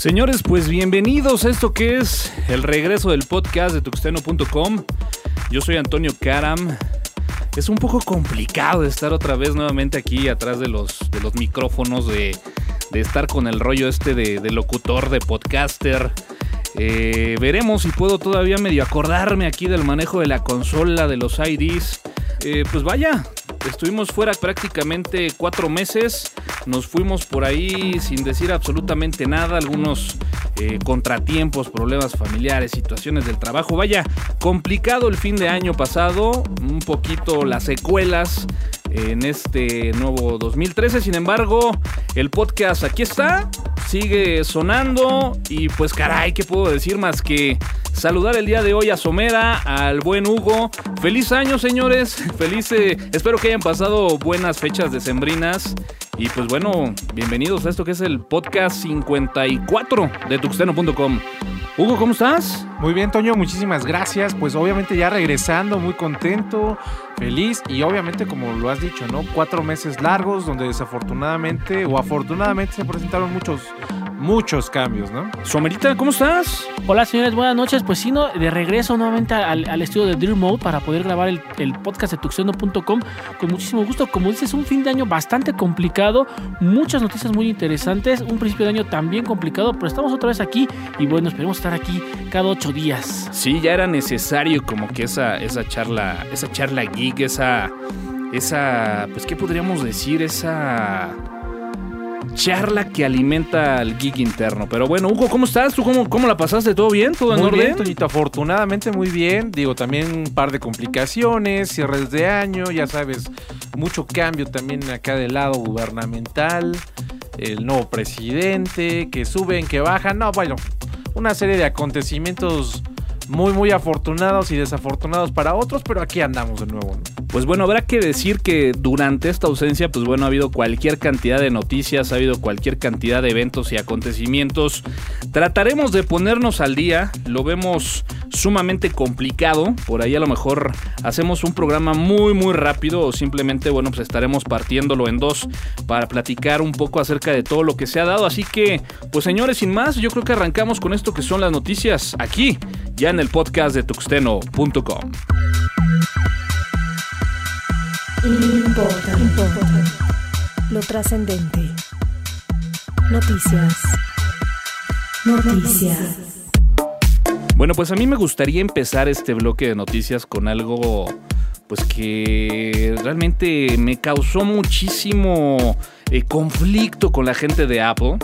Señores, pues bienvenidos a esto que es el regreso del podcast de tuxteno.com. Yo soy Antonio Karam. Es un poco complicado estar otra vez nuevamente aquí atrás de los, de los micrófonos, de, de estar con el rollo este de, locutor, de podcaster. Eh, veremos si puedo todavía medio acordarme aquí del manejo de la consola, de los IDs. Eh, pues vaya, estuvimos fuera prácticamente cuatro meses. Nos fuimos por ahí sin decir absolutamente nada. Algunos eh, contratiempos, problemas familiares, situaciones del trabajo. Vaya, complicado el fin de año pasado. Un poquito las secuelas en este nuevo 2013. Sin embargo, el podcast aquí está, sigue sonando y pues caray, ¿qué puedo decir más que saludar el día de hoy a Somera, al buen Hugo. Feliz año, señores. Feliz, eh, espero que hayan pasado buenas fechas decembrinas. Y pues bueno, bienvenidos a esto que es el podcast 54 de tuxteno.com. Hugo, ¿cómo estás? Muy bien, Toño, muchísimas gracias. Pues obviamente ya regresando, muy contento, feliz y obviamente como lo has dicho, ¿no? Cuatro meses largos donde desafortunadamente o afortunadamente se presentaron muchos, muchos cambios, ¿no? Somerita, ¿cómo estás? Hola señores, buenas noches. Pues sí, ¿no? de regreso nuevamente al, al estudio de Dream Mode para poder grabar el, el podcast de tuxeno.com con muchísimo gusto. Como dices, un fin de año bastante complicado, muchas noticias muy interesantes, un principio de año también complicado, pero estamos otra vez aquí y bueno, esperemos estar aquí cada ocho días. Sí, ya era necesario como que esa, esa charla, esa charla geek, esa, esa, pues qué podríamos decir, esa charla que alimenta al geek interno. Pero bueno, Hugo, ¿cómo estás? ¿Tú cómo, cómo la pasaste? ¿Todo bien? ¿Todo en Muy orden? bien, Toñito, afortunadamente muy bien. Digo, también un par de complicaciones, cierres de año, ya sabes, mucho cambio también acá del lado gubernamental, el nuevo presidente, que suben, que bajan, no, bueno, una serie de acontecimientos muy, muy afortunados y desafortunados para otros, pero aquí andamos de nuevo. Pues bueno, habrá que decir que durante esta ausencia, pues bueno, ha habido cualquier cantidad de noticias, ha habido cualquier cantidad de eventos y acontecimientos. Trataremos de ponernos al día, lo vemos sumamente complicado, por ahí a lo mejor hacemos un programa muy muy rápido o simplemente, bueno, pues estaremos partiéndolo en dos para platicar un poco acerca de todo lo que se ha dado. Así que, pues señores, sin más, yo creo que arrancamos con esto que son las noticias aquí, ya en el podcast de tuxteno.com. Importa. Lo trascendente. Noticias. Noticias. Bueno, pues a mí me gustaría empezar este bloque de noticias con algo pues que realmente me causó muchísimo eh, conflicto con la gente de Apple.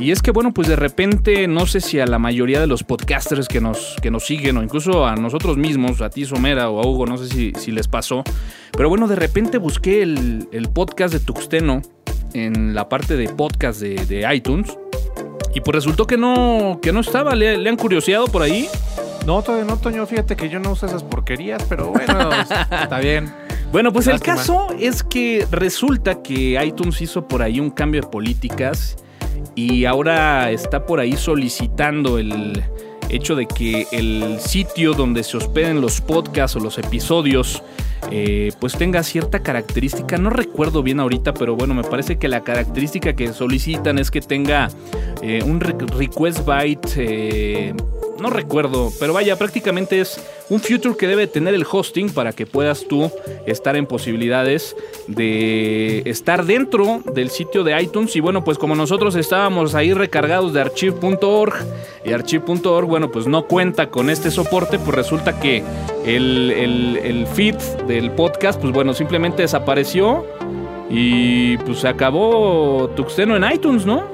Y es que bueno, pues de repente no sé si a la mayoría de los podcasters que nos, que nos siguen o incluso a nosotros mismos, a ti Somera o a Hugo, no sé si, si les pasó. Pero bueno, de repente busqué el, el podcast de Tuxteno en la parte de podcast de, de iTunes. Y pues resultó que no, que no estaba. ¿Le, le han curioseado por ahí? No, todavía no, Toño, fíjate que yo no uso esas porquerías, pero bueno, está bien. Bueno, pues el caso es que resulta que iTunes hizo por ahí un cambio de políticas y ahora está por ahí solicitando el hecho de que el sitio donde se hospeden los podcasts o los episodios eh, pues tenga cierta característica, no recuerdo bien ahorita, pero bueno, me parece que la característica que solicitan es que tenga eh, un re- request byte, eh, no recuerdo, pero vaya, prácticamente es un feature que debe tener el hosting para que puedas tú estar en posibilidades de estar dentro del sitio de iTunes. Y bueno, pues como nosotros estábamos ahí recargados de archive.org y archive.org, bueno, pues no cuenta con este soporte, pues resulta que el feed del podcast, pues bueno, simplemente desapareció. Y pues se acabó Tuxteno en iTunes, ¿no?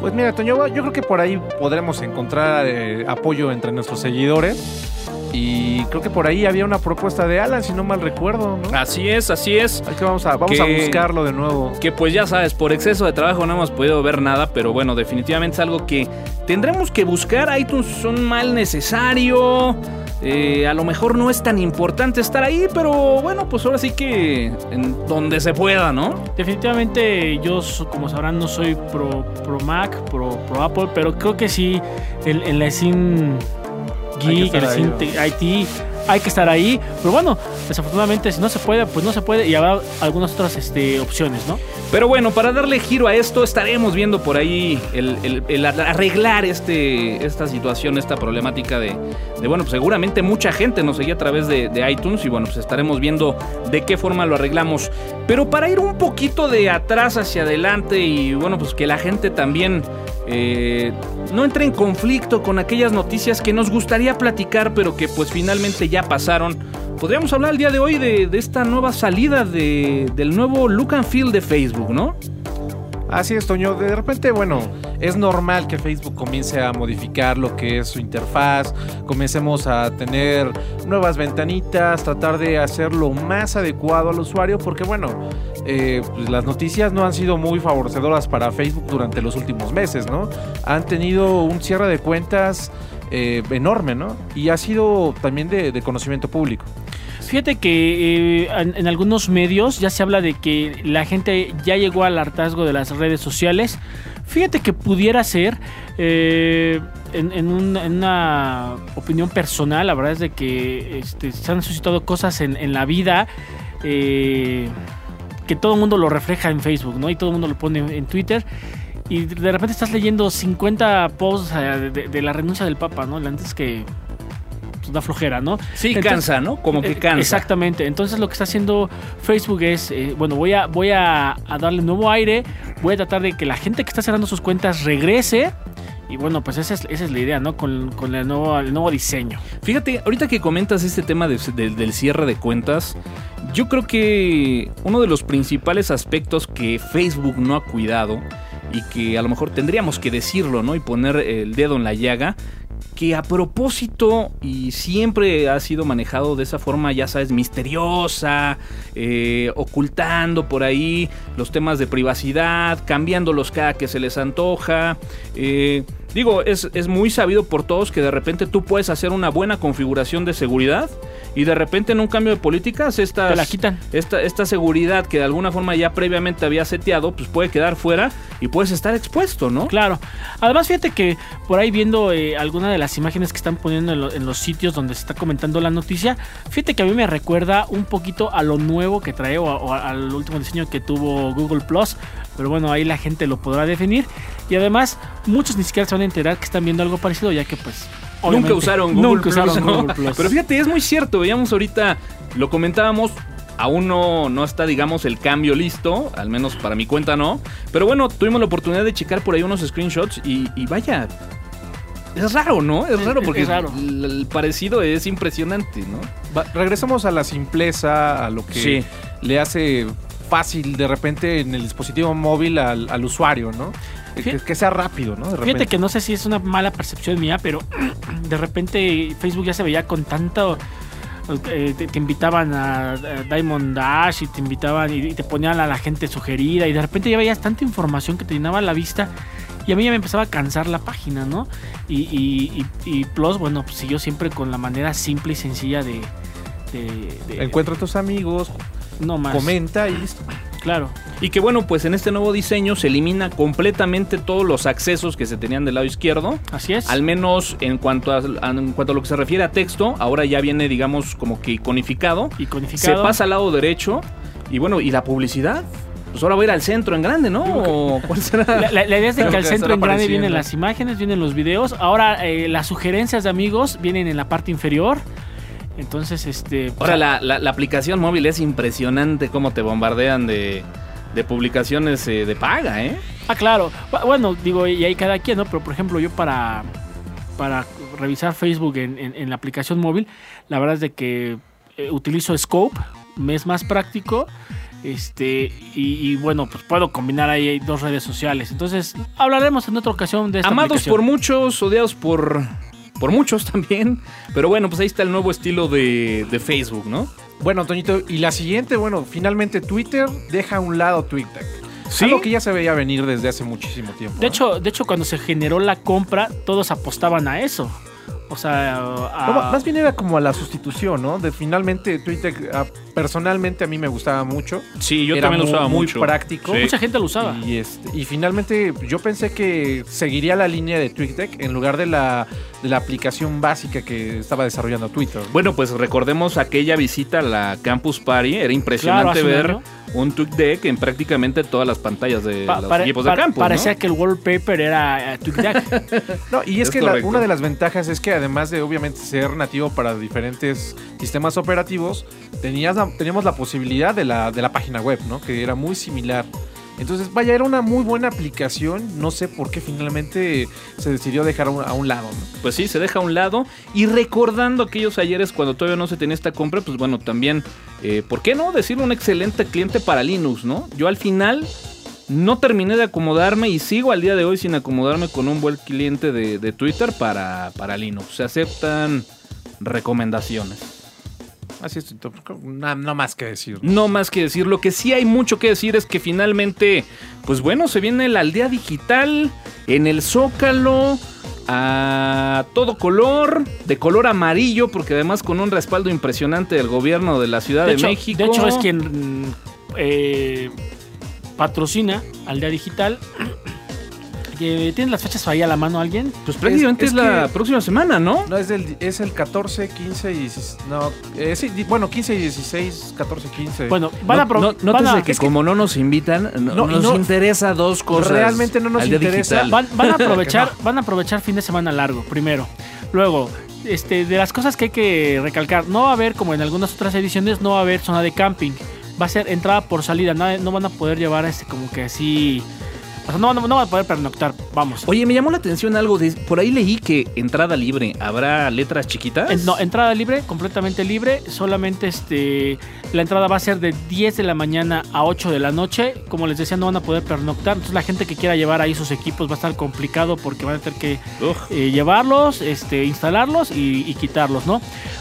Pues mira, Toño, yo creo que por ahí podremos encontrar eh, apoyo entre nuestros seguidores. Y creo que por ahí había una propuesta de Alan, si no mal recuerdo, ¿no? Así es, así es. Así que vamos a, vamos a Que- buscarlo de nuevo. Que pues ya sabes, por exceso de trabajo no hemos podido ver nada, pero bueno, definitivamente es algo que tendremos que buscar. iTunes es un mal necesario. Eh, a lo mejor no es tan importante estar ahí, pero bueno, pues ahora sí que en donde se pueda, ¿no? Definitivamente yo, como sabrán, no soy pro, pro Mac, pro, pro Apple, pero creo que sí, el, el geek, el IT, hay que estar ahí. Pero bueno, desafortunadamente si no se puede, pues no se puede y habrá algunas otras este, opciones, ¿no? Pero bueno, para darle giro a esto, estaremos viendo por ahí el, arreglar este, esta situación, esta problemática de, bueno, pues seguramente mucha gente nos seguía a través de iTunes y bueno, pues estaremos viendo de qué forma lo arreglamos. Pero para ir un poquito de atrás hacia adelante y bueno, pues que la gente también eh, no entre en conflicto con aquellas noticias que nos gustaría platicar, pero que pues finalmente ya pasaron. Podríamos hablar el día de hoy de, de esta nueva salida de- del nuevo look and feel de Facebook, ¿no? Así es, Toño. De repente, bueno, es normal que Facebook comience a modificar lo que es su interfaz, comencemos a tener nuevas ventanitas, tratar de hacerlo más adecuado al usuario, porque bueno, eh, pues las noticias no han sido muy favorecedoras para Facebook durante los últimos meses, ¿no? Han tenido un cierre de cuentas eh, enorme, ¿no? Y ha sido también de, de conocimiento público. Fíjate que eh, en, algunos medios ya se habla de que la gente ya llegó al hartazgo de las redes sociales. Fíjate que pudiera ser, eh, en, en un- en una opinión personal, la verdad es de que este, se han suscitado cosas en, la vida eh, que todo el mundo lo refleja en Facebook, ¿no? Y todo el mundo lo pone en, Twitter. Y de repente estás leyendo 50 posts eh, de la renuncia del Papa, ¿no? Antes que pues, da flojera, ¿no? Sí, Entonces- cansa, ¿no? Como que eh, cansa. Exactamente. Entonces lo que está haciendo Facebook es, eh, bueno, voy a, voy a, a darle nuevo aire, voy a tratar de que la gente que está cerrando sus cuentas regrese. Y bueno, pues esa es, esa es la idea, ¿no? Con, con el, nuevo, el nuevo diseño. Fíjate, ahorita que comentas este tema de- de- del cierre de cuentas, yo creo que uno de los principales aspectos que Facebook no ha cuidado y que a lo mejor tendríamos que decirlo, ¿no? Y poner el dedo en la llaga, que a propósito y siempre ha sido manejado de esa forma, ya sabes, misteriosa, eh, ocultando por ahí los temas de privacidad, cambiándolos cada que se les antoja. eh, digo, es, es muy sabido por todos que de repente tú puedes hacer una buena configuración de seguridad y de repente en un cambio de políticas estas, Te la quitan. Esta, esta seguridad que de alguna forma ya previamente había seteado, pues puede quedar fuera y puedes estar expuesto, ¿no? Claro. Además, fíjate que por ahí viendo eh, alguna de las imágenes que están poniendo en, lo- en los sitios donde se está comentando la noticia, fíjate que a mí me recuerda un poquito a lo nuevo que trae o, a- o a- al último diseño que tuvo Google Plus. Pero bueno, ahí la gente lo podrá definir. Y además, muchos ni siquiera se van a enterar que están viendo algo parecido, ya que pues. Nunca usaron Google nunca Plus, usaron ¿no? Google Plus. Pero fíjate, es muy cierto. Veíamos ahorita, lo comentábamos. Aún no, no está, digamos, el cambio listo. Al menos para mi cuenta no. Pero bueno, tuvimos la oportunidad de checar por ahí unos screenshots. Y, y vaya. Es raro, ¿no? Es Es- raro es porque raro. El, el parecido es impresionante, ¿no? Va- regresamos a la simpleza, a lo que Sí. le hace fácil de repente en el dispositivo móvil al, al usuario, ¿no? Que, sea rápido, ¿no? De Fíjate repente. que no sé si es una mala percepción mía, pero de repente Facebook ya se veía con tanto. eh, te, te invitaban a, a Diamond Dash y te invitaban y te ponían a la gente sugerida y de repente ya veías tanta información que te llenaba la vista y a mí ya me empezaba a cansar la página, ¿no? Y, y- y- y Plus, bueno, pues siguió siempre con la manera simple y sencilla de... de- de- Encuentra a tus amigos, no más. comenta y listo. Claro. Y que bueno, pues en este nuevo diseño se elimina completamente todos los accesos que se tenían del lado izquierdo. Así es. Al menos en cuanto a, en cuanto a lo que se refiere a texto, ahora ya viene, digamos, como que iconificado. y Se pasa al lado derecho. Y bueno, ¿y la publicidad? Pues ahora va a ir al centro en grande, ¿no? ¿O cuál será? La, la- la idea es de que al centro en grande vienen las imágenes, vienen los videos. Ahora eh, las sugerencias de amigos vienen en la parte inferior. Entonces, este. Ahora la, la- la aplicación móvil es impresionante cómo te bombardean de, de publicaciones eh, de paga, ¿eh? Ah, claro. Bu- Bueno, digo, y hay cada quien, ¿no? Pero por ejemplo, yo para. Para revisar Facebook en, en- en la aplicación móvil, la verdad es de que eh, utilizo Scope, me es más práctico. Este, y, y bueno, pues puedo combinar ahí dos redes sociales. Entonces, hablaremos en otra ocasión de esta Amados aplicación. por muchos, odiados por, por muchos también. Pero bueno, pues ahí está el nuevo estilo de, de Facebook, ¿no? Bueno, Toñito, y la siguiente, bueno, finalmente Twitter deja a un lado TweetDeck. Sí. Algo que ya se veía venir desde hace muchísimo tiempo. De ¿no? hecho, de hecho, cuando se generó la compra, todos apostaban a eso. O sea, a- No, más bien era como a la sustitución, ¿no? De finalmente Twitter, ah, personalmente a mí me gustaba mucho. Sí, yo Era también lo muy- usaba muy mucho. práctico. Sí. mucha gente lo usaba. Y, este, y finalmente yo pensé que seguiría la línea de TweetDeck en lugar de la, de la aplicación básica que estaba desarrollando Twitter. Bueno, pues recordemos aquella visita a la Campus Party. Era impresionante Claro, hace un ver año. un TweetDeck en prácticamente todas las pantallas de Pa- los equipos pa- de campus. Parecía ¿no? que el wallpaper era TweetDeck. No, y es, Es que la- una de las ventajas es que además de obviamente ser nativo para diferentes sistemas operativos, tenías teníamos la posibilidad de la, de la página web, ¿no? Que era muy similar. Entonces, vaya, era una muy buena aplicación. No sé por qué finalmente se decidió dejar a un, lado. Pues sí, se deja a un lado. Y recordando aquellos ayeres cuando todavía no se tenía esta compra, pues bueno, también, eh, ¿por qué no decir un excelente cliente para Linux, no? Yo al final no terminé de acomodarme y sigo al día de hoy sin acomodarme con un buen cliente de, de Twitter para, para Linux. Se aceptan recomendaciones. Así es, no, no más que decir. No más que decir, lo que sí hay mucho que decir es que finalmente, pues bueno, se viene la aldea digital en el Zócalo a todo color, de color amarillo, porque además con un respaldo impresionante del gobierno de la Ciudad de, De hecho, México. de hecho, es quien eh, patrocina Aldea Digital. Que ¿Tienen las fechas ahí a la mano alguien? Pues prácticamente es, Es- es la que- próxima semana, ¿no? No, es, del, es el 14, 15 y 16. No, eh, sí, di- bueno, 15 y 16, 14, 15. Bueno, van no, a... pro- no- van nótese a- que es que como no nos invitan, no, No, y nos no- interesa dos cosas. Realmente no nos interesa. Van, van a aprovechar, van a aprovechar fin de semana largo, primero. Luego, este, de las cosas que hay que recalcar, no va a haber, como en algunas otras ediciones, no va a haber zona de camping. Va a ser entrada por salida. No, no van a poder llevar este como que así. O sea, no, no, no van a poder pernoctar. Vamos. Oye, me llamó la atención algo. De, por ahí leí que entrada libre. ¿Habrá letras chiquitas? En- no, entrada libre, completamente libre. Solamente este la entrada va a ser de 10 de la mañana a 8 de la noche. Como les decía, no van a poder pernoctar. Entonces la gente que quiera llevar ahí sus equipos va a estar complicado porque van a tener que eh, llevarlos, este, instalarlos y, y quitarlos, ¿no?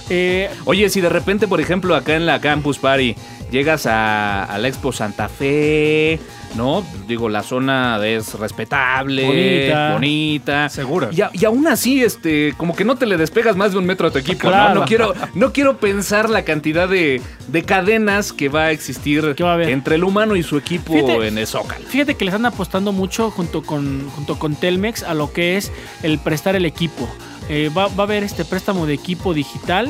Eh, Oye, si de repente, por ejemplo, acá en la Campus Party llegas a, a la Expo Santa Fe, ¿no? Digo, la zona es respetable, Bonita. bonita. Segura. Y, a- y aún así, este, como que no te le despegas más de un metro a tu equipo, Claro. ¿no? No quiero, no quiero pensar la cantidad de, de cadenas que va a existir va a entre el humano y su equipo Fíjate- en el Zócalo. Fíjate que le están apostando mucho junto con, junto con Telmex a lo que es el prestar el equipo. Eh, va, va a haber este préstamo de equipo digital.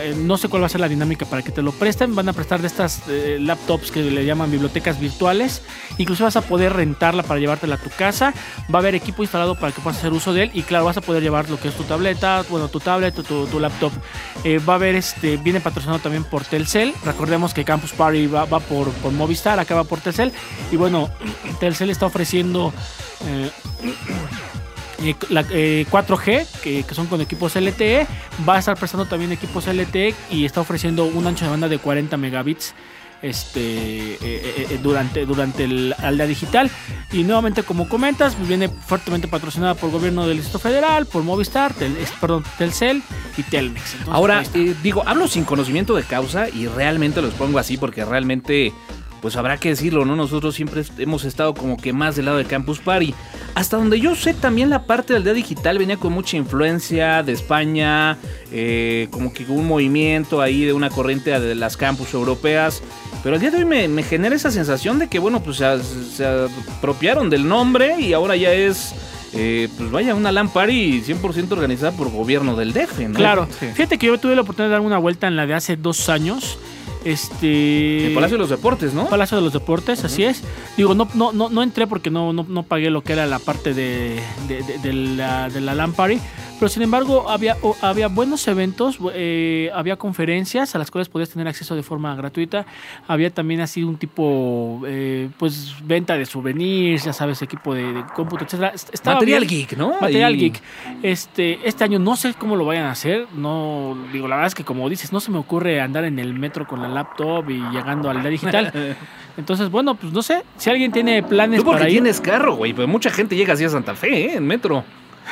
Eh, no sé cuál va a ser la dinámica para que te lo presten. Van a prestar de estas eh, laptops que le llaman bibliotecas virtuales. Incluso vas a poder rentarla para llevártela a tu casa. Va a haber equipo instalado para que puedas hacer uso de él. Y claro, vas a poder llevar lo que es tu tableta, bueno, tu tablet, tu, tu- laptop. Va a haber este, viene patrocinado también por Telcel. Recordemos que Campus Party va, va por, por Movistar, acá va por Telcel. Y bueno, Telcel está ofreciendo eh, eh, la, eh, 4G, que, que son con equipos LTE. Va a estar prestando también equipos LTE y está ofreciendo un ancho de banda de 40 megabits. Este eh, durante, durante el aldea digital y nuevamente como comentas viene fuertemente patrocinada por el gobierno del Distrito Federal por Movistar Tel- perdón Telcel y Telmex Entonces, Ahora, digo, hablo sin conocimiento de causa y realmente los pongo así porque realmente, pues habrá que decirlo, ¿no? Nosotros siempre hemos estado como que más del lado de Campus Party. Hasta donde yo sé, también la parte del día digital venía con mucha influencia de España, eh, como que un movimiento ahí de una corriente de las campus europeas. Pero el día de hoy me, me genera esa sensación de que, bueno, pues se, se apropiaron del nombre y ahora ya es... eh, pues vaya, una LAN Party 100% organizada por gobierno del DF, ¿no? Claro, Sí. fíjate que yo tuve la oportunidad de dar una vuelta en la de hace dos años. Este. El Palacio de los Deportes, ¿no? Palacio de los Deportes, así es. Digo, no, no, no, no entré porque no, no, no pagué lo que era la parte de, de, de- de la, de la LAN Party. Pero sin embargo, había, había buenos eventos, eh, había conferencias a las cuales podías tener acceso de forma gratuita. Había también así un tipo, eh, pues, venta de souvenirs, ya sabes, equipo de, de cómputo, etcétera. Est- estaba Material bien. geek, ¿no? Material Ahí. Geek. Este, este año no sé cómo lo vayan a hacer. No, digo, la verdad es que como dices, no se me ocurre andar en el metro con la laptop y llegando al día digital. Entonces, bueno, pues no sé. Si alguien tiene planes Tú porque para ir, tienes carro, güey, pero mucha gente llega así a Santa Fe, ¿eh? En metro.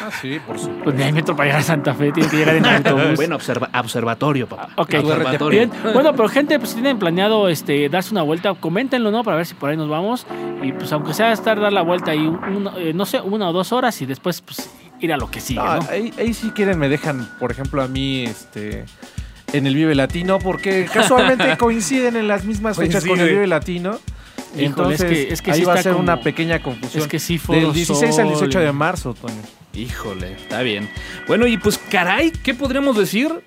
Ah, sí, por supuesto. pues ni hay metro para llegar a Santa Fe, tiene que llegar en autobús. bueno, observa- observatorio, papá. Ok, observatorio. bien. Bueno, pero gente, pues si tienen planeado este, darse una vuelta, coméntenlo, ¿no? Para ver si por ahí nos vamos. Y pues aunque sea estar, dar la vuelta ahí, un- eh, no sé, una o dos horas y después, pues ir a lo que sigue, No, ¿no? ahí, ahí si quieren me dejan, por ejemplo, a mí este en el Vive Latino, porque casualmente coinciden en las mismas fechas con el. Vive Latino. Híjole, Entonces, es que- es que ahí sí va a ser como- una pequeña confusión. Es que sí fue Del 16 al 18 de marzo, Toño. Híjole, está bien. Bueno, y pues caray, ¿qué podríamos decir?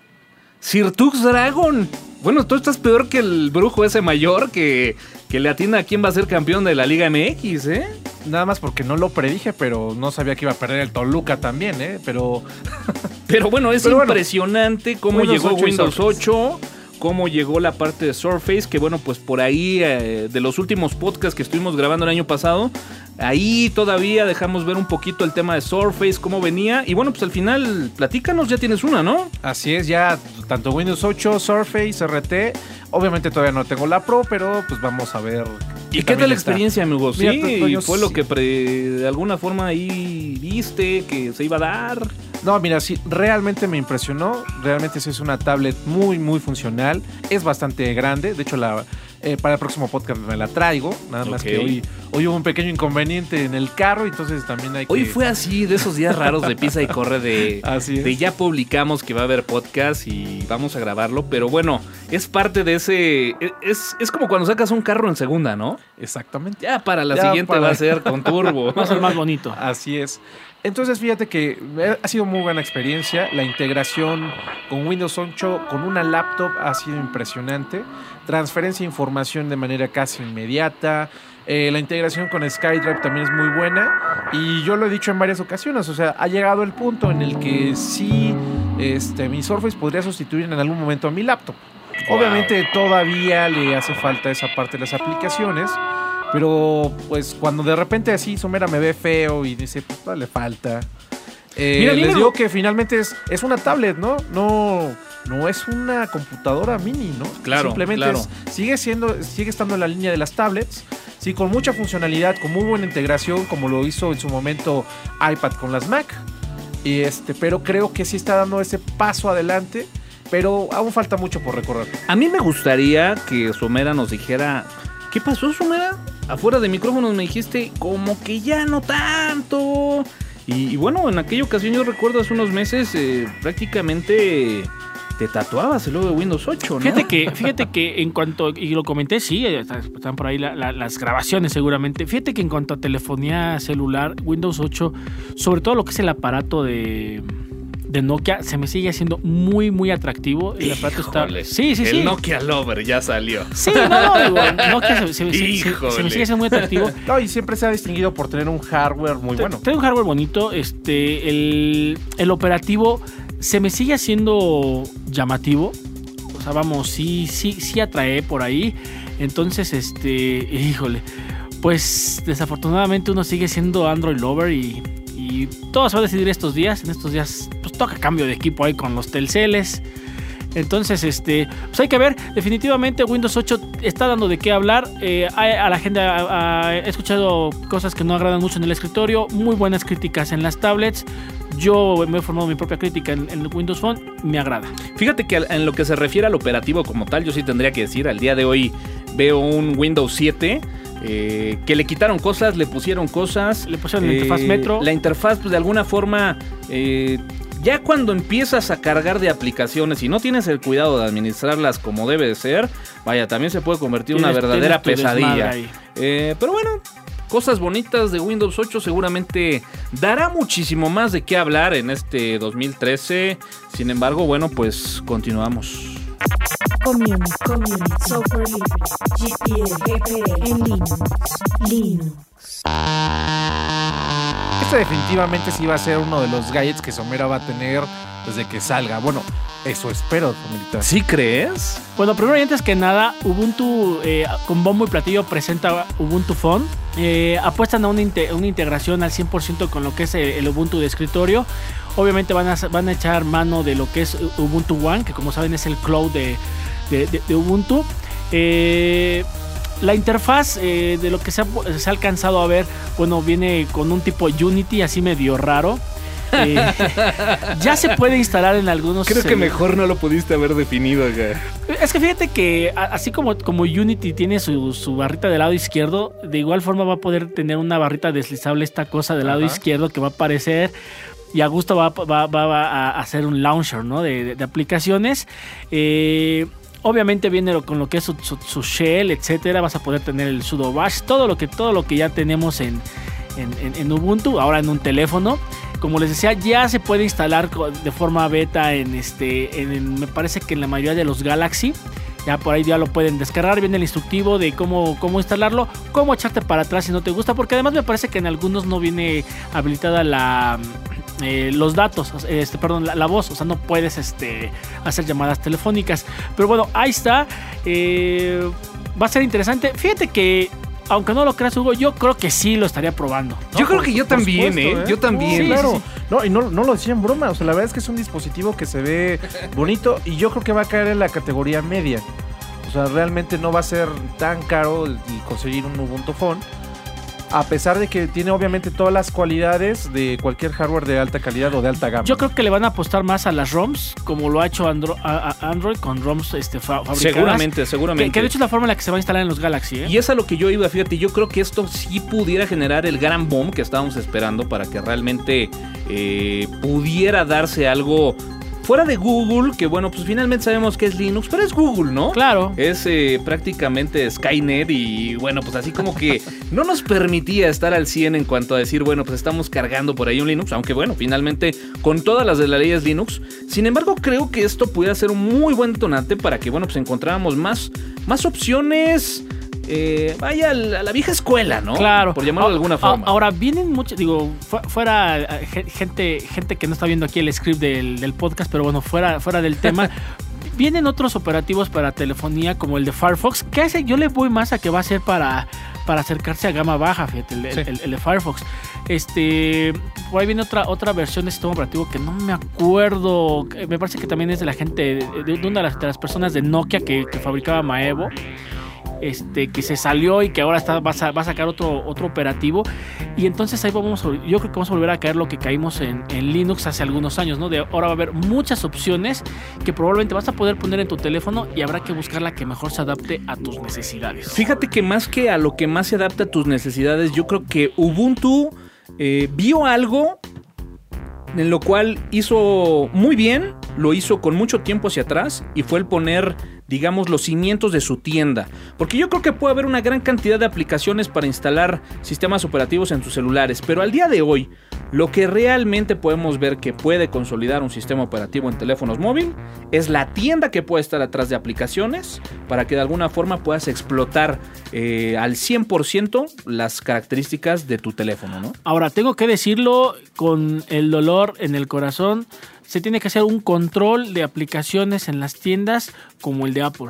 Sirtux Dragon. Bueno, tú estás peor que el brujo ese mayor que, que le atina a quién va a ser campeón de la Liga MX, ¿eh? Nada más porque no lo predije, pero no sabía que iba a perder el Toluca también, ¿eh? Pero Pero bueno, es Pero bueno, impresionante cómo llegó 8 y Windows Surface. 8, cómo llegó la parte de Surface, que bueno, pues por ahí eh, de los últimos podcasts que estuvimos grabando el año pasado, ahí todavía dejamos ver un poquito el tema de Surface, cómo venía. Y bueno, pues al final, platícanos, ya tienes una, ¿no? así es, ya tanto Windows 8, Surface, RT. Obviamente todavía no tengo la Pro, pero pues vamos a ver. ¿Y qué tal la experiencia, amigo? Sí, Mira, Toño, fue lo que de alguna forma ahí viste que se iba a dar. No, mira, sí, realmente me impresionó. Realmente es una tablet muy, muy funcional. Es bastante grande. De hecho, la, eh, para el próximo podcast me la traigo. Nada más que hoy, hoy hubo un pequeño inconveniente en el carro, entonces también hay que... Hoy fue así, de esos días raros de pisa y corre de, Así es. de ya publicamos que va a haber podcast y vamos a grabarlo, pero bueno, es parte de ese... Es, es como cuando sacas un carro en segunda, ¿no? Exactamente. Ya para la Ya siguiente para- va a ser con turbo. Va a ser más bonito. Así es. Entonces, fíjate que eh, ha sido muy buena experiencia. La integración con Windows 8 con una laptop ha sido impresionante. Transferencia de información de manera casi inmediata. Eh, la integración con SkyDrive también es muy buena. Y yo lo he dicho en varias ocasiones. O sea, ha llegado el punto en el que sí este, mi Surface podría sustituir en algún momento a mi laptop. Wow. Obviamente todavía le hace falta esa parte de las aplicaciones. Pero pues cuando de repente así Somera me ve feo y dice, pues le falta. Eh, Mira, les mira, digo que finalmente es, es una tablet, ¿no? No, no es una computadora mini, ¿no? Claro, Simplemente claro. es- sigue siendo, sigue estando en la línea de las tablets. Sí, con mucha funcionalidad, con muy buena integración, como lo hizo en su momento iPad con las Mac. Y este, pero creo que sí está dando ese paso adelante. Pero aún falta mucho por recorrer. A mí me gustaría que Somera nos dijera, ¿qué pasó Somera? Afuera de micrófonos me dijiste como que ya no tanto. Y, bueno, en aquella ocasión yo recuerdo hace unos meses eh, prácticamente te tatuabas el logo de Windows 8, ¿no? Fíjate que, fíjate que en cuanto, y lo comenté, sí, eh, están por ahí la- la- las grabaciones seguramente. Fíjate que en cuanto a telefonía celular, Windows 8, sobre todo lo que es el aparato de, de Nokia, se me sigue haciendo muy, muy atractivo. El aparato está. Híjole, Sí, sí, el sí. Nokia Lover ya salió. Sí, no, no, digo, Nokia se, se- se- se- se Híjole. me sigue siendo muy atractivo. No, y siempre se ha distinguido por tener un hardware muy bueno. Trae un hardware bonito. Este, el, el operativo se me sigue haciendo llamativo. O sea, vamos, sí, sí, sí atrae por ahí. Entonces, este, híjole. Pues desafortunadamente uno sigue siendo Android Lover y, y todo se va a decidir estos días. En estos días, pues toca cambio de equipo ahí con los Telceles. Entonces, este, pues hay que ver. Definitivamente Windows 8 está dando de qué hablar. Eh, a la gente he escuchado cosas que no agradan mucho en el escritorio. Muy buenas críticas en las tablets. Yo me he formado mi propia crítica en, en Windows Phone. Me agrada. Fíjate que en lo que se refiere al operativo como tal, yo sí tendría que decir, al día de hoy veo un Windows 7 eh, que le quitaron cosas, le pusieron cosas. Le pusieron la interfaz Metro. La interfaz, pues de alguna forma, eh, ya cuando empiezas a cargar de aplicaciones y no tienes el cuidado de administrarlas como debe de ser, vaya, también se puede convertir en una verdadera pesadilla. Eh, pero bueno, cosas bonitas de Windows 8 seguramente dará muchísimo más de qué hablar en este 2013. Sin embargo, bueno, pues continuamos. Community, community, software libre, GPL, GPL, en Linux, Linux. Este definitivamente sí va a ser uno de los gadgets que Somera va a tener desde que salga. Bueno, eso espero, Somerita. ¿Sí crees? Bueno, primero y antes que nada, Ubuntu eh, con bombo y platillo presenta Ubuntu Phone. Eh, apuestan a una, inte- una integración al 100% con lo que es el, el Ubuntu de escritorio. Obviamente van a, van a echar mano de lo que es Ubuntu One, que como saben es el cloud de, de- de- de Ubuntu. Eh, la interfaz eh, de lo que se ha, se ha alcanzado a ver, bueno, viene con un tipo Unity así medio raro. Eh, ya se puede instalar en algunos Creo que mejor no lo pudiste haber definido acá. es que fíjate que así como, como Unity tiene su, su barrita del lado izquierdo, de igual forma va a poder tener una barrita deslizable esta cosa del lado Ajá. izquierdo que va a aparecer. y a gusto va, va- va- va a hacer un launcher ¿no? de, de- de aplicaciones. Eh, obviamente viene con lo que es su, shell, etcétera. Vas a poder tener el sudo bash, todo lo que, todo lo que ya tenemos en, en- en- Ubuntu, ahora en un teléfono. Como les decía, ya se puede instalar de forma beta en este, me parece que en la mayoría de los Galaxy. Ya por ahí ya lo pueden descargar, viene el instructivo de cómo, cómo instalarlo, cómo echarte para atrás si no te gusta, porque además me parece que en algunos no viene habilitada la eh, los datos, este, perdón, la, la voz, o sea, no puedes este, hacer llamadas telefónicas. Pero bueno, ahí está. eh, va a ser interesante. Fíjate que, aunque no lo creas, Hugo, yo creo que sí lo estaría probando. Yo creo que yo también, supuesto, ¿eh? Yo también. Sí, claro. sí, No, y no, no lo decía en broma. O sea, la verdad es que es un dispositivo que se ve bonito y yo creo que va a caer en la categoría media. O sea, realmente no va a ser tan caro conseguir un Ubuntu Phone. A pesar de que tiene obviamente todas las cualidades de cualquier hardware de alta calidad o de alta gama. Yo creo que le van a apostar más a las ROMs, como lo ha hecho Andro- a- a Android con ROMs este, fa- fabricadas. Seguramente, Que, seguramente. que de hecho es la forma en la que se va a instalar en los Galaxy. ¿eh? Y es a lo que yo iba, fíjate, yo creo que esto sí pudiera generar el gran boom que estábamos esperando para que realmente eh, pudiera darse algo fuera de Google, que bueno, pues finalmente sabemos que es Linux, pero es Google, ¿no? Claro. Es eh, prácticamente Skynet y bueno, pues así como que no nos permitía estar al 100 en cuanto a decir, bueno, pues estamos cargando por ahí un Linux, aunque bueno, finalmente con todas las de la ley es Linux. Sin embargo, creo que esto pudiera ser un muy buen detonante para que, bueno, pues encontráramos más, más opciones. Eh, vaya a la, vieja escuela, ¿no? Claro. Por llamarlo de alguna forma. Ahora, vienen muchos, digo, fu- fuera eh, ge- gente, gente que no está viendo aquí el script del, del podcast, pero bueno, fuera, fuera del tema. Vienen otros operativos para telefonía como el de Firefox, que ese yo le voy más a que va a ser para, para acercarse a gama baja, fíjate, el, Sí. el- el de Firefox. Este, por ahí viene otra, otra versión de sistema operativo que no me acuerdo, me parece que también es de la gente, de, de una de las, de las personas de Nokia que, que fabricaba Maevo este, que se salió y que ahora está, va, a, a sacar otro, otro operativo. Y entonces ahí vamos, yo creo que vamos a volver a caer lo que caímos en, en Linux hace algunos años, ¿no? De ahora va a haber muchas opciones que probablemente vas a poder poner en tu teléfono y habrá que buscar la que mejor se adapte a tus necesidades. Fíjate que más que a lo que más se adapta a tus necesidades, yo creo que Ubuntu eh, vio algo en lo cual hizo muy bien, lo hizo con mucho tiempo hacia atrás y fue el poner, digamos, los cimientos de su tienda. Porque yo creo que puede haber una gran cantidad de aplicaciones para instalar sistemas operativos en tus celulares, pero al día de hoy, lo que realmente podemos ver que puede consolidar un sistema operativo en teléfonos móvil es la tienda que puede estar atrás de aplicaciones para que de alguna forma puedas explotar eh, al 100% las características de tu teléfono, ¿no? Ahora, tengo que decirlo con el dolor en el corazón, se tiene que hacer un control de aplicaciones en las tiendas como el de Apple.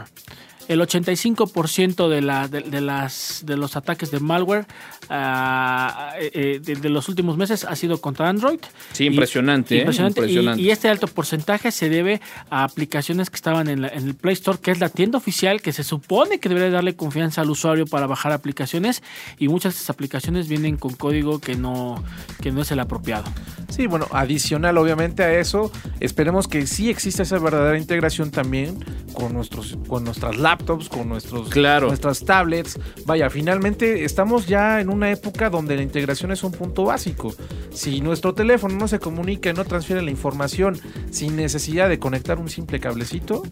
El 85% de, la, de, de las, de los ataques de malware eh, eh, de, de los últimos meses ha sido contra Android. Sí, Y- impresionante, ¿eh? impresionante. Y- Impresionante. Y, este alto porcentaje se debe a aplicaciones que estaban en, la- en el Play Store, que es la tienda oficial que se supone que debería darle confianza al usuario para bajar aplicaciones. Y muchas de estas aplicaciones vienen con código que no, que no es el apropiado. Sí, bueno, adicional obviamente a eso, esperemos que sí exista esa verdadera integración también con nuestros con nuestras laptops, con nuestros Claro. nuestras tablets. Vaya, finalmente estamos ya en una época donde la integración es un punto básico. Si nuestro teléfono no se comunica y no transfiere la información sin necesidad de conectar un simple cablecito,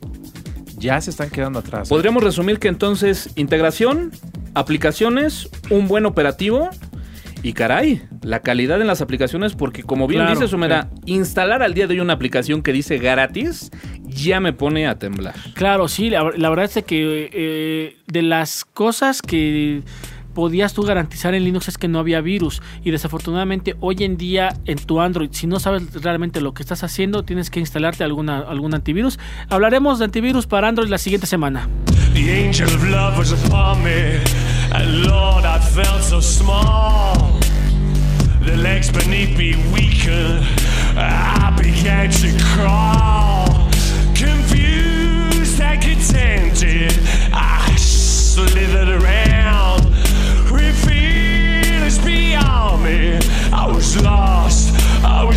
ya se están quedando atrás. Podríamos resumir que entonces integración, aplicaciones, un buen operativo y caray, la calidad en las aplicaciones porque como bien Claro, dice Sumera, instalar al día de hoy una aplicación que dice gratis ya me pone a temblar. Claro, sí, la, la verdad es que eh, de las cosas que podías tú garantizar en Linux es que no había virus. Y desafortunadamente hoy en día en tu Android si no sabes realmente lo que estás haciendo tienes que instalarte alguna, algún antivirus. Hablaremos de antivirus para Android la siguiente semana. The and Lord, I felt so small. The legs beneath me weakened, I began to crawl. Confused and contented, I slithered around. With beyond me, I was lost, I was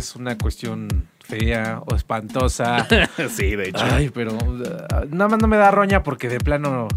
es una cuestión fea o espantosa. sí, de hecho. Ay, pero uh, nada más no me da roña porque de plano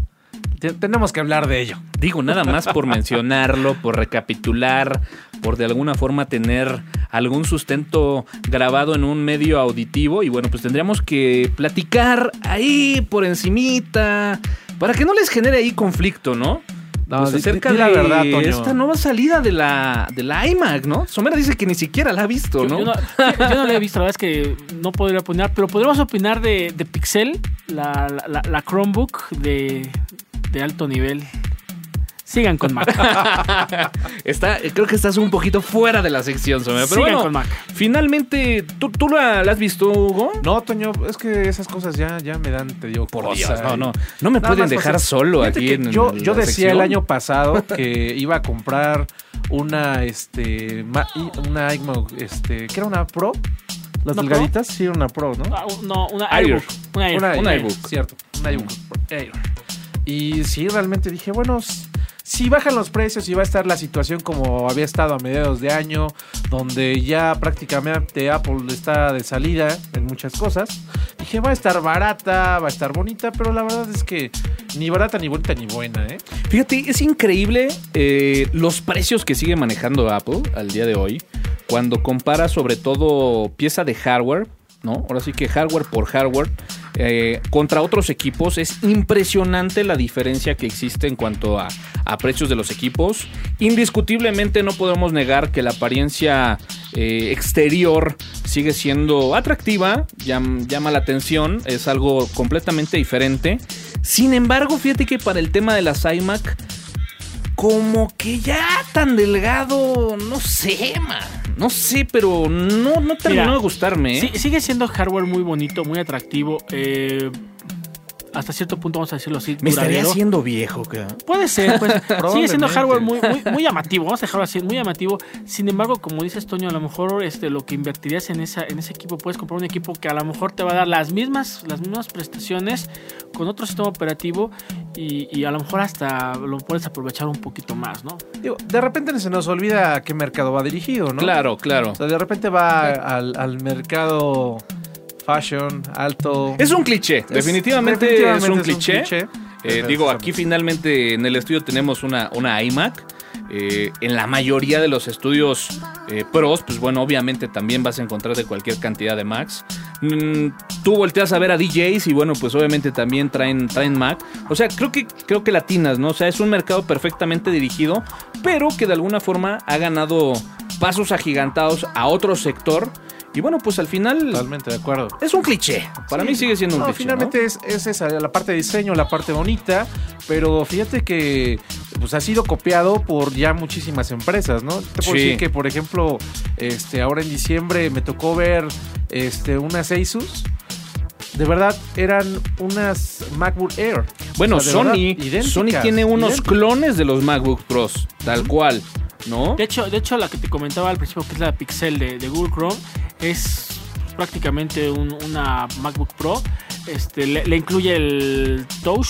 te- tenemos que hablar de ello. Digo, nada más por mencionarlo, por recapitular, por de alguna forma tener algún sustento grabado en un medio auditivo. Y bueno, pues tendríamos que platicar ahí por encimita, para que no les genere ahí conflicto, ¿no? No, Pues acerca di la de verdad, Toño. esta nueva salida de la, de la iMac, ¿no? Somera dice que ni siquiera la ha visto, Yo, ¿no? yo no, yo no la he visto, la verdad es que no podría opinar, pero podríamos opinar de, de Pixel, la, la- la Chromebook de, de alto nivel. Sigan con Mac. Está, creo que estás un poquito fuera de la sección, Somera. Pero Sigan bueno, con Mac. finalmente, ¿tú, tú la, la has visto, Hugo? No, Toño, es que esas cosas ya, ya me dan, te digo, Por Dios, no, y- no. No me Nada pueden dejar solo fíjate aquí en yo, la yo decía sección. el año pasado que iba a comprar una, este, una iMac, este, que era una Pro. Las ¿Una delgaditas, sí, era una Pro, ¿no? Ah, no, una Air. iBook. Una Air. Una, iBook. Cierto, una iBook Air. Y sí, realmente dije, bueno, si bajan los precios y va a estar la situación como había estado a mediados de año, donde ya prácticamente Apple está de salida en muchas cosas, dije, va a estar barata, va a estar bonita, pero la verdad es que ni barata, ni bonita, ni buena, ¿eh? Fíjate, es increíble eh, los precios que sigue manejando Apple al día de hoy. Cuando compara sobre todo pieza de hardware, ¿no? Ahora sí que hardware por hardware. eh, contra otros equipos es impresionante la diferencia que existe en cuanto a, a precios de los equipos. Indiscutiblemente no podemos negar que la apariencia eh, exterior sigue siendo atractiva, llam- llama la atención, es algo completamente diferente. Sin embargo, fíjate que para el tema de las iMac, como que ya tan delgado, no sé, man. No sé, pero no, no terminó Mira, de gustarme. ¿eh? Sí, sigue siendo hardware muy bonito, muy atractivo. eh, hasta cierto punto, vamos a decirlo así. Me estaría haciendo viejo, cara. Puede ser, pues. sigue siendo hardware muy, muy, muy llamativo. Vamos a dejarlo así, muy llamativo. Sin embargo, como dices, Toño, a lo mejor este, lo que invertirías en, esa, en ese equipo, puedes comprar un equipo que a lo mejor te va a dar las mismas, las mismas prestaciones con otro sistema operativo y, y a lo mejor hasta lo puedes aprovechar un poquito más, ¿no? Digo, de repente se nos olvida a qué mercado va dirigido, ¿no? Claro, claro. O sea, de repente va al, al mercado fashion, alto. Es un cliché, Es- definitivamente, definitivamente es un es un cliché. cliché. Eh, digo, aquí finalmente en el estudio tenemos una, una iMac. Eh, en la mayoría de los estudios eh, pros, pues bueno, obviamente también vas a encontrar de cualquier cantidad de Macs. Mm, tú volteas a ver a DJs y bueno, pues obviamente también traen, traen Mac. O sea, creo que, creo que latinas, ¿no? O sea, es un mercado perfectamente dirigido, pero que de alguna forma ha ganado pasos agigantados a otro sector. Y bueno, pues al final Totalmente de acuerdo. es un cliché. Para mí sigue siendo un No, cliché. finalmente ¿no? es, es esa, la parte de diseño, la parte bonita, pero fíjate que pues ha sido copiado por ya muchísimas empresas, ¿no? Te puedo Sí. decir que, por ejemplo, este, ahora en diciembre me tocó ver este, unas Asus. De verdad, eran unas MacBook Air. Bueno, O sea, de verdad, Sony, Sony tiene unos clones de los MacBook Pros, tal cual, ¿no? De hecho, de hecho, la que te comentaba al principio, que es la Pixel de, Google Chrome, es prácticamente un- una MacBook Pro. Este, le, le incluye el Touch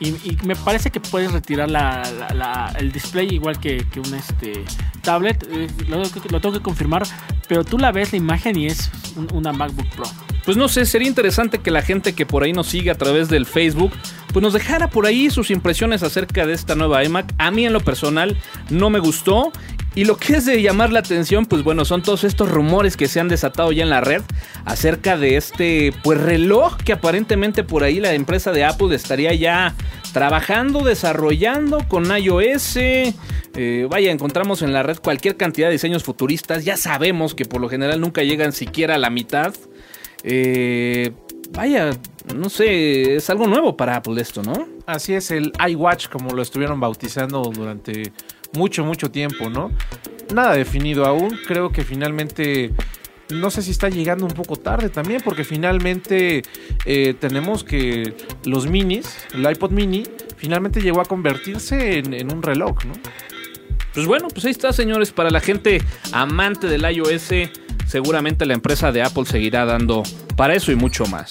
y, me parece que puedes retirar la- el display igual que, que un este, tablet. Eh, lo, tengo que confirmar, pero tú la ves la imagen y es un- una MacBook Pro. Pues no sé, sería interesante que la gente que por ahí nos sigue a través del Facebook, pues nos dejara por ahí sus impresiones acerca de esta nueva iMac. A mí en lo personal no me gustó. Y lo que es de llamar la atención, pues bueno, son todos estos rumores que se han desatado ya en la red acerca de este pues reloj que aparentemente por ahí la empresa de Apple estaría ya trabajando, desarrollando con iOS. Eh, vaya, encontramos en la red cualquier cantidad de diseños futuristas. Ya sabemos que por lo general nunca llegan siquiera a la mitad. Eh, vaya, no sé, es algo nuevo para Apple esto, ¿no? Así es, el iWatch, como lo estuvieron bautizando durante mucho, mucho tiempo, ¿no? Nada definido aún. Creo que finalmente. No sé si está llegando un poco tarde también, porque finalmente eh, tenemos que los minis, el iPod mini, finalmente llegó a convertirse en, en un reloj, ¿no? Pues bueno, pues ahí está, señores, para la gente amante del iOS, seguramente la empresa de Apple seguirá dando para eso y mucho más.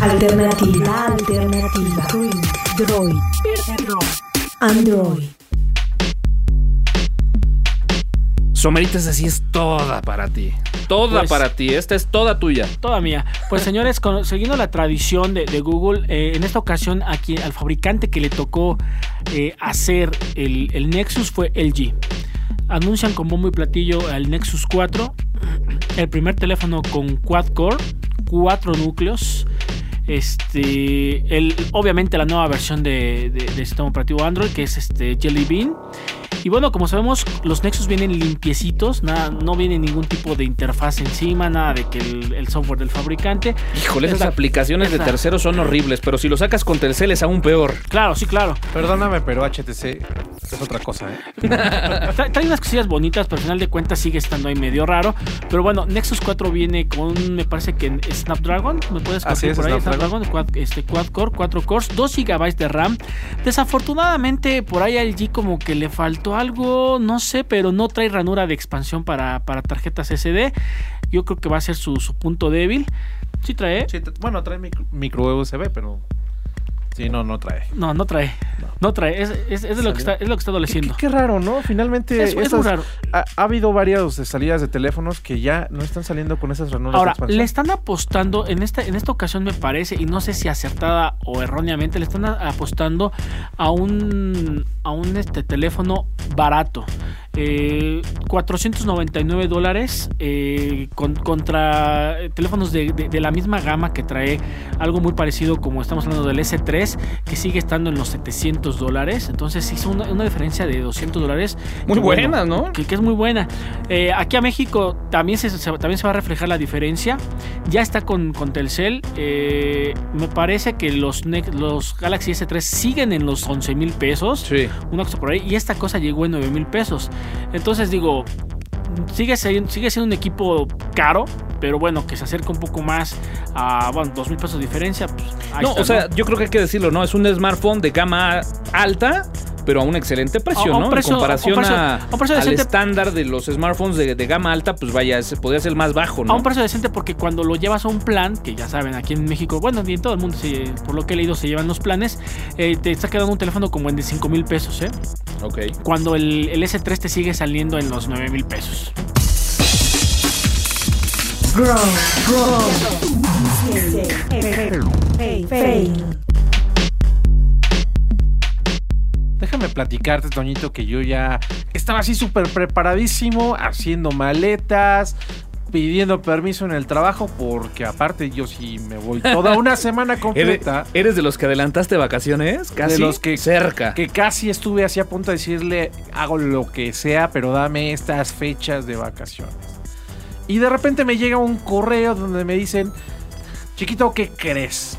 Alternativa, alternativa. Droid, Android. Somerita, esa sí es toda para ti. Toda Pues- para ti. Esta es toda tuya. Toda mía. Pues señores, con- siguiendo la tradición de, de Google, eh, en esta ocasión aquí al fabricante que le tocó eh, hacer el, el Nexus fue LG. Anuncian con bombo y platillo el Nexus 4, el primer teléfono con quad core, cuatro núcleos. Este, el, obviamente la nueva versión de, de- de sistema operativo Android que es este Jelly Bean. Y bueno, como sabemos, los Nexus vienen limpiecitos, nada, no viene ningún tipo de interfaz encima, nada de que el, el software del fabricante. Híjole, esas Esa- aplicaciones de terceros son horribles, pero si lo sacas con Telcel es aún peor. Claro, sí, claro. Perdóname, pero HTC es otra cosa, ¿eh? Tra- Trae unas cosillas bonitas, pero al final de cuentas sigue estando ahí medio raro. Pero bueno, Nexus 4 viene con, me parece que en Snapdragon, ¿me puedes Así es, por ahí? Snapdragon. Quad, este, quad core, 4 cores, 2 GB de RAM. Desafortunadamente, por ahí a LG como que le faltó algo, no sé, pero no trae ranura de expansión para, para tarjetas SD. Yo creo que va a ser su, su punto débil. Sí trae, te- bueno, trae micro USB, pero. Sí, no, no trae. no, no trae, no trae, es, es- es de lo que está, es lo que está adoleciendo. qué- qué raro, ¿no? Finalmente, Es- es muy raro. Ha, ha habido varias salidas de teléfonos que ya no están saliendo con esas ranuras Ahora, le están apostando, en esta, en esta ocasión me parece, y no sé si acertada o erróneamente, le están apostando a un, a un este, teléfono barato. Eh, 499 dólares eh, con- contra teléfonos de, de- de la misma gama que trae algo muy parecido como estamos hablando del S3 que sigue estando en los 700 dólares entonces hizo una, una diferencia de 200 dólares Muy bueno, buena, ¿no? que, que es muy buena. Eh, aquí a México también se, se- también se va a reflejar la diferencia. Ya está con, con Telcel. Eh, me parece que los, Galaxy S3 siguen en los 11 mil pesos. Sí. Una cosa por ahí. Y esta cosa llegó en 9 mil pesos. Entonces digo, sigue, siendo- sigue siendo un equipo caro. Pero bueno, que se acerca un poco más a, bueno, 2 mil pesos de diferencia. Pues, No, está, o sea, yo creo que hay que decirlo, ¿no? Es un smartphone de gama alta, pero a un excelente precio, un ¿no? precio- en comparación a un precio- a, un precio al decente. estándar de los smartphones de, de gama alta, pues vaya, ese podría ser más bajo, ¿no? A un precio decente porque cuando lo llevas a un plan, que ya saben, aquí en México, bueno, y en todo el mundo, se- por lo que he leído, se llevan los planes, eh, te está quedando un teléfono como en de 5 mil pesos, ¿eh? Ok. Cuando el, el S3 te sigue saliendo en los 9 mil pesos. Grow, grow. Déjame platicarte, Toñito, que yo ya estaba así súper preparadísimo, haciendo maletas, pidiendo permiso en el trabajo, porque aparte yo sí me voy toda una semana ¿Eres, completa. eres de los que adelantaste vacaciones? Casi. los que- cerca. Que casi estuve así a punto de decirle, hago lo que sea, pero dame estas fechas de vacaciones. Y de repente me llega un correo donde me dicen, chiquito, ¿qué crees?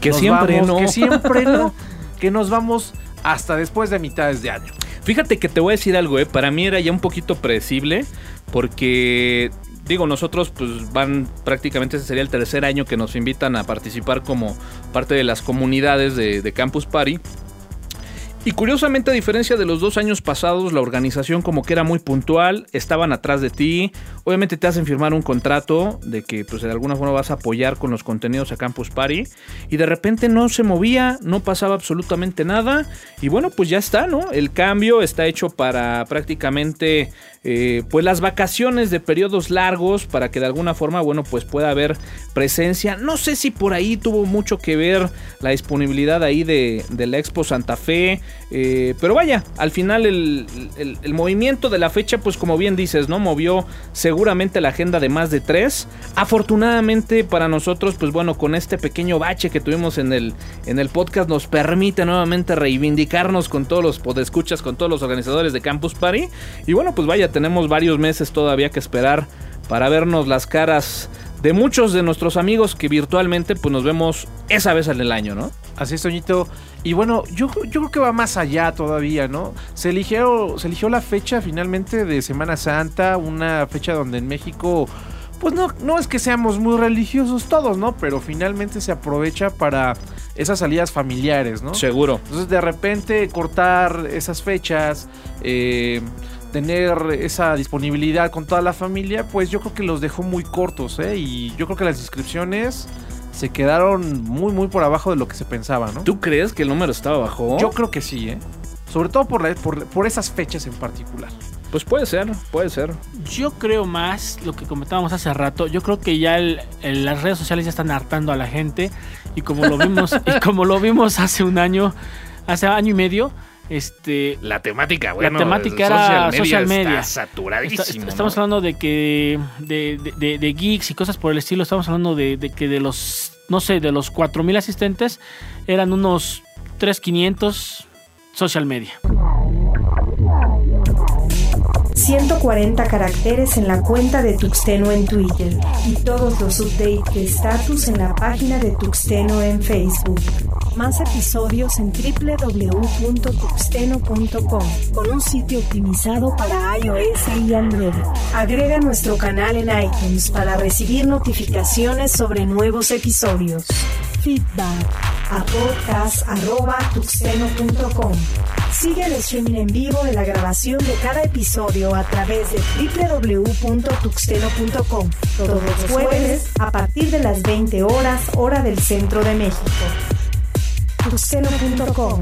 que Nos siempre vamos- no. Que siempre no. Que nos vamos hasta después de mitades de año. Fíjate que te voy a decir algo, ¿eh? Para mí era ya un poquito predecible porque... Digo, nosotros pues van prácticamente, ese sería el tercer año que nos invitan a participar como parte de las comunidades de, de Campus Party. Y curiosamente, a diferencia de los dos años pasados, la organización como que era muy puntual, estaban atrás de ti, obviamente te hacen firmar un contrato de que pues de alguna forma vas a apoyar con los contenidos a Campus Party. Y de repente no se movía, no pasaba absolutamente nada. Y bueno, pues ya está, ¿no? El cambio está hecho para prácticamente eh, pues las vacaciones de periodos largos para que de alguna forma, bueno, pues pueda haber presencia. No sé si por ahí tuvo mucho que ver la disponibilidad ahí de, la Expo Santa Fe, eh, pero vaya, al final el, el- el movimiento de la fecha, pues como bien dices, ¿no? Movió seguramente la agenda de más de tres. Afortunadamente para nosotros, pues bueno, con este pequeño bache que tuvimos en el, en el podcast nos permite nuevamente reivindicarnos con todos los podescuchas, con todos los organizadores de Campus Party. Y bueno, pues vaya, tenemos varios meses todavía que esperar para vernos las caras de muchos de nuestros amigos que virtualmente pues nos vemos esa vez en el año, ¿no? Así es, Toñito. Y bueno, yo, yo creo que va más allá todavía, ¿no? Se eligió, se eligió la fecha finalmente de Semana Santa, una fecha donde en México, pues no, no es que seamos muy religiosos todos, ¿no? Pero finalmente se aprovecha para esas salidas familiares, ¿no? Seguro. Entonces de repente cortar esas fechas, eh, tener esa disponibilidad con toda la familia, pues yo creo que los dejó muy cortos, ¿eh? Y yo creo que las inscripciones se quedaron muy, muy por abajo de lo que se pensaba, ¿no? ¿Tú crees que el número estaba bajo? Yo creo que sí, ¿eh? Sobre todo por, la- por, por esas fechas en particular. Pues puede ser, puede ser. Yo creo más lo que comentábamos hace rato. Yo creo que ya el- el- las redes sociales ya están hartando a la gente y como lo vimos y como lo vimos hace un año, hace año y medio, este La temática, bueno, temática era social media. Está saturadísimo. Estamos hablando de que de, de- de- de geeks y cosas por el estilo. Estamos hablando de, de que de los no sé de los 4000 asistentes eran unos 3500 social media. 140 caracteres en la cuenta de Tuxteno en Twitter y todos los updates de status en la página de Tuxteno en Facebook. Más episodios en www.tuxteno.com con un sitio optimizado para iOS y Android. Agrega nuestro canal en iTunes para recibir notificaciones sobre nuevos episodios. Feedback a podcast.tuxteno.com. Sigue el streaming en vivo de la grabación de cada episodio a través de www.tuxteno.com todos los jueves a partir de las 20 horas hora del centro de México. Tuxteno.com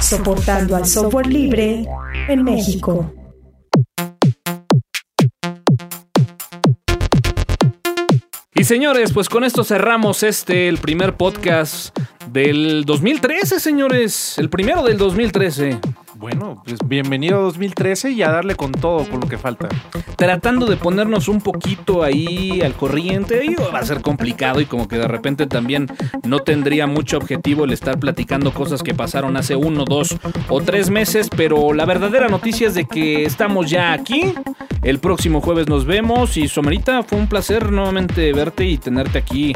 Soportando al software libre en México. Y señores, pues con esto cerramos este, el primer podcast del 2013, señores. El primero del 2013. Bueno, pues bienvenido a 2013 y a darle con todo, con lo que falta. Tratando de ponernos un poquito ahí al corriente. Digo, va a ser complicado y como que de repente también no tendría mucho objetivo el estar platicando cosas que pasaron hace uno, dos o tres meses. Pero la verdadera noticia es de que estamos ya aquí. El próximo jueves nos vemos. Y Somerita, fue un placer nuevamente verte y tenerte aquí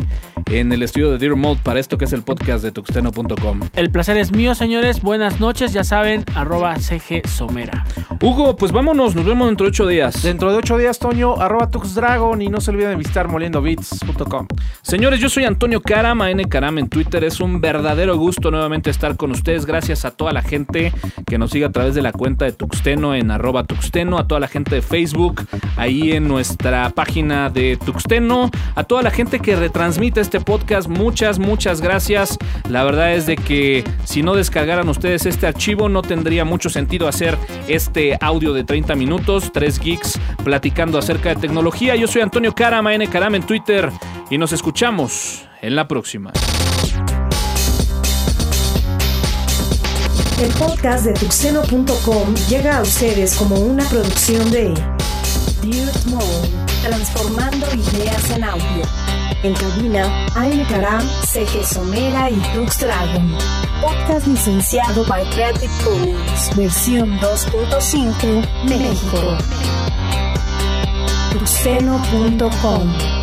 en el estudio de Dear Mode para esto que es el podcast de tuxteno.com. El placer es mío, señores. Buenas noches. Ya saben, arroba CG Somera. Hugo, pues vámonos, nos vemos dentro de ocho días. Dentro de ocho días, Toño, arroba TuxDragon y no se olviden de visitar moliendobits.com. Señores, yo soy Antonio Caram, N Caram en Twitter. Es un verdadero gusto nuevamente estar con ustedes. Gracias a toda la gente que nos sigue a través de la cuenta de Tuxteno en arroba Tuxteno, a toda la gente de Facebook, ahí en nuestra página de Tuxteno, a toda la gente que retransmite este podcast. Muchas, muchas gracias. La verdad es de que si no descargaran ustedes este archivo, no tendría mucho sentido hacer este audio de 30 minutos, 3 geeks platicando acerca de tecnología. Yo soy Antonio Caram, N Caram en Twitter y nos escuchamos en la próxima. El podcast de Tuxteno.com llega a ustedes como una producción de Dirt Mode, transformando ideas en audio. En cabina, Aine Karam, CG Somera y Tux Dragon. Podcast licenciado by Creative Commons, versión 2.5, México. Tuxteno.com